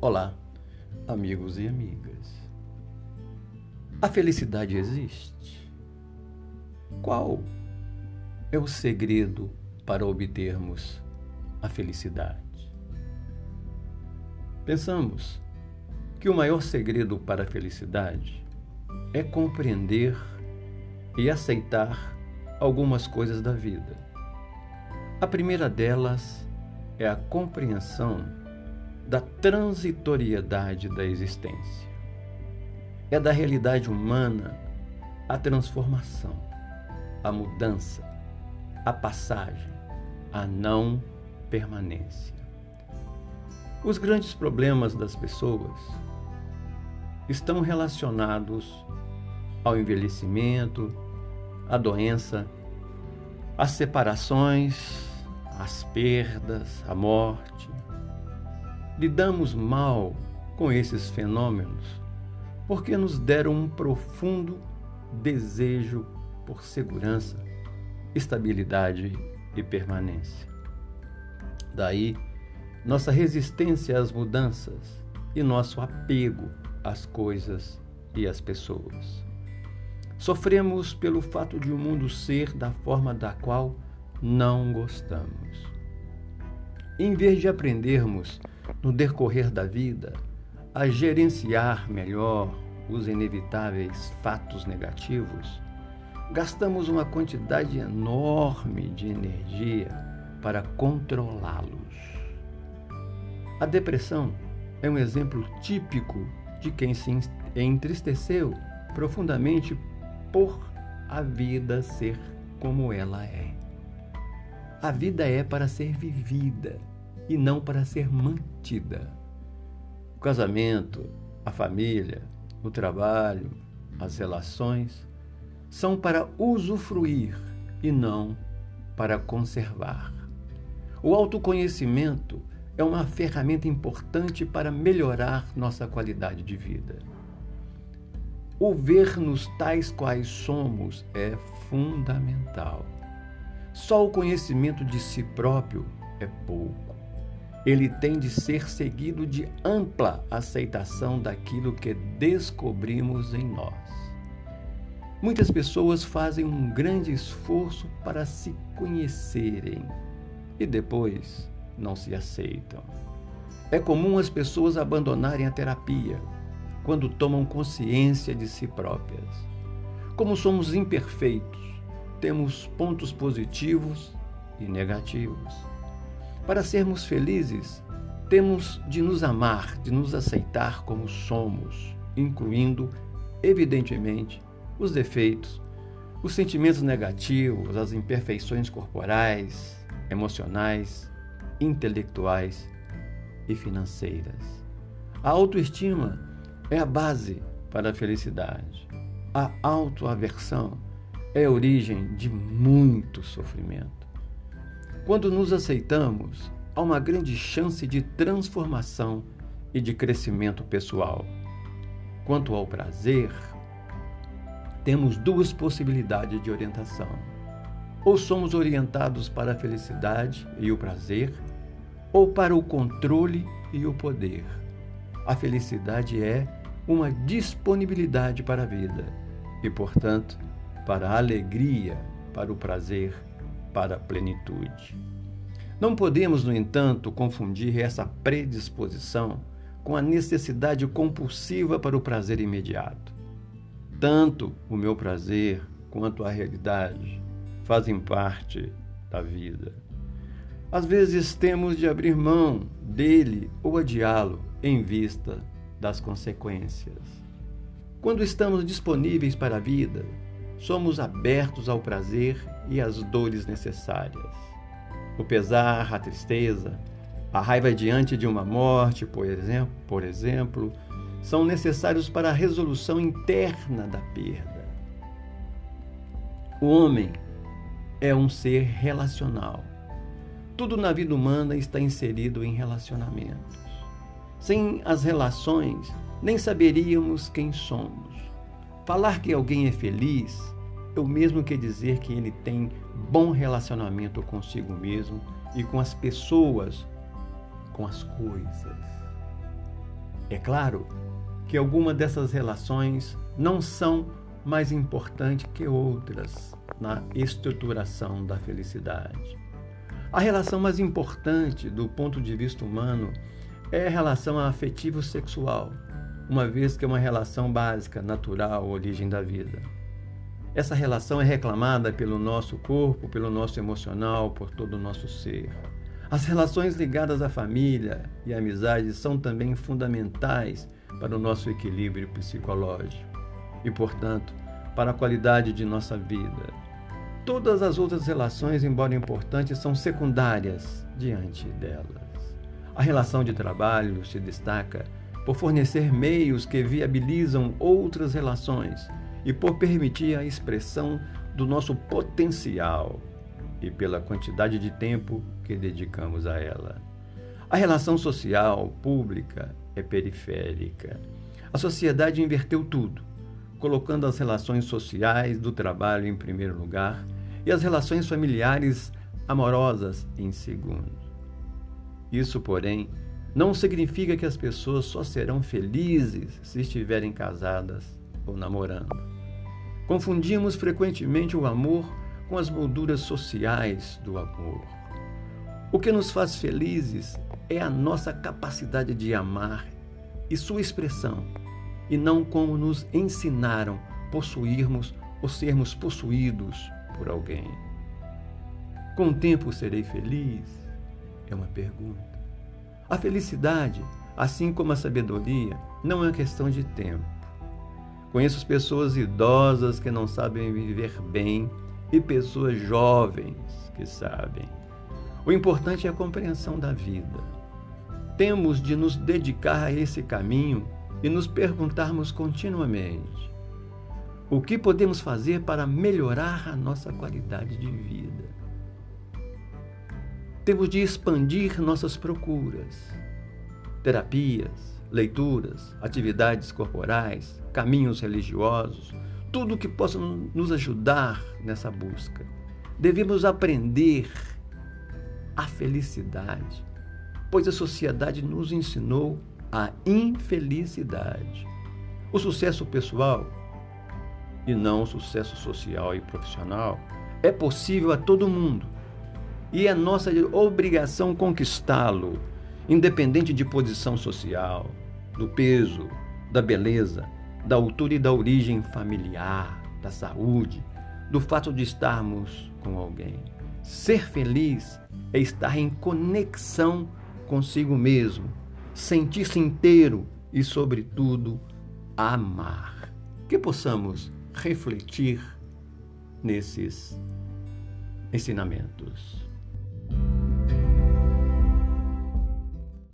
Olá, amigos e amigas. A felicidade existe? Qual é o segredo para obtermos a felicidade? Pensamos que o maior segredo para a felicidade é compreender e aceitar algumas coisas da vida. A primeira delas é a compreensão da transitoriedade da existência. É da realidade humana a transformação, a mudança, a passagem, a não permanência. Os grandes problemas das pessoas estão relacionados ao envelhecimento, à doença, às separações, às perdas, à morte, lidamos mal com esses fenômenos porque nos deram um profundo desejo por segurança, estabilidade e permanência. Daí, nossa resistência às mudanças e nosso apego às coisas e às pessoas. Sofremos pelo fato de o mundo ser da forma da qual não gostamos. Em vez de aprendermos no decorrer da vida, a gerenciar melhor os inevitáveis fatos negativos, gastamos uma quantidade enorme de energia para controlá-los. A depressão é um exemplo típico de quem se entristeceu profundamente por a vida ser como ela é. A vida é para ser vivida e não para ser mantida. O casamento, a família, o trabalho, as relações são para usufruir e não para conservar. O autoconhecimento é uma ferramenta importante para melhorar nossa qualidade de vida. O ver-nos tais quais somos é fundamental. Só o conhecimento de si próprio é pouco ele tem de ser seguido de ampla aceitação daquilo que descobrimos em nós. Muitas pessoas fazem um grande esforço para se conhecerem e depois não se aceitam. É comum as pessoas abandonarem a terapia quando tomam consciência de si próprias. Como somos imperfeitos, temos pontos positivos e negativos para sermos felizes, temos de nos amar, de nos aceitar como somos, incluindo, evidentemente, os defeitos, os sentimentos negativos, as imperfeições corporais, emocionais, intelectuais e financeiras. A autoestima é a base para a felicidade. A autoaversão é origem de muito sofrimento. Quando nos aceitamos, há uma grande chance de transformação e de crescimento pessoal. Quanto ao prazer, temos duas possibilidades de orientação. Ou somos orientados para a felicidade e o prazer, ou para o controle e o poder. A felicidade é uma disponibilidade para a vida e, portanto, para a alegria, para o prazer para a plenitude. Não podemos, no entanto, confundir essa predisposição com a necessidade compulsiva para o prazer imediato. Tanto o meu prazer quanto a realidade fazem parte da vida. Às vezes temos de abrir mão dele ou adiá-lo em vista das consequências. Quando estamos disponíveis para a vida, somos abertos ao prazer e às dores necessárias. O pesar, a tristeza, a raiva diante de uma morte, por exemplo, por exemplo são necessários para a resolução interna da perda. O homem é um ser relacional. Tudo na vida humana está inserido em relacionamentos. Sem as relações, nem saberíamos quem somos. Falar que alguém é feliz é o mesmo que dizer que ele tem bom relacionamento consigo mesmo e com as pessoas com as coisas. É claro que algumas dessas relações não são mais importantes que outras na estruturação da felicidade. A relação mais importante do ponto de vista humano é a relação afetivo-sexual, uma vez que é uma relação básica, natural, origem da vida. Essa relação é reclamada pelo nosso corpo, pelo nosso emocional, por todo o nosso ser. As relações ligadas à família e à amizade são também fundamentais para o nosso equilíbrio psicológico e, portanto, para a qualidade de nossa vida. Todas as outras relações, embora importantes, são secundárias diante delas. A relação de trabalho se destaca por fornecer meios que viabilizam outras relações e por permitir a expressão do nosso potencial e pela quantidade de tempo que dedicamos a ela. A relação social, pública, é periférica. A sociedade inverteu tudo, colocando as relações sociais do trabalho em primeiro lugar e as relações familiares amorosas em segundo. Isso, porém, não significa que as pessoas só serão felizes se estiverem casadas ou namorando. Confundimos frequentemente o amor com as molduras sociais do amor. O que nos faz felizes é a nossa capacidade de amar e sua expressão, e não como nos ensinaram possuirmos ou sermos possuídos por alguém. Com o tempo serei feliz? É uma pergunta. A felicidade, assim como a sabedoria, não é uma questão de tempo. Conheço pessoas idosas que não sabem viver bem e pessoas jovens que sabem. O importante é a compreensão da vida. Temos de nos dedicar a esse caminho e nos perguntarmos continuamente: o que podemos fazer para melhorar a nossa qualidade de vida? Temos de expandir nossas procuras, terapias, leituras, atividades corporais, caminhos religiosos, tudo que possa nos ajudar nessa busca. Devemos aprender a felicidade, pois a sociedade nos ensinou a infelicidade. O sucesso pessoal e não o sucesso social e profissional é possível a todo mundo e é nossa obrigação conquistá-lo, independente de posição social, do peso, da beleza, da altura e da origem familiar, da saúde, do fato de estarmos com alguém. Ser feliz é estar em conexão consigo mesmo, sentir-se inteiro e, sobretudo, amar. Que possamos refletir nesses ensinamentos.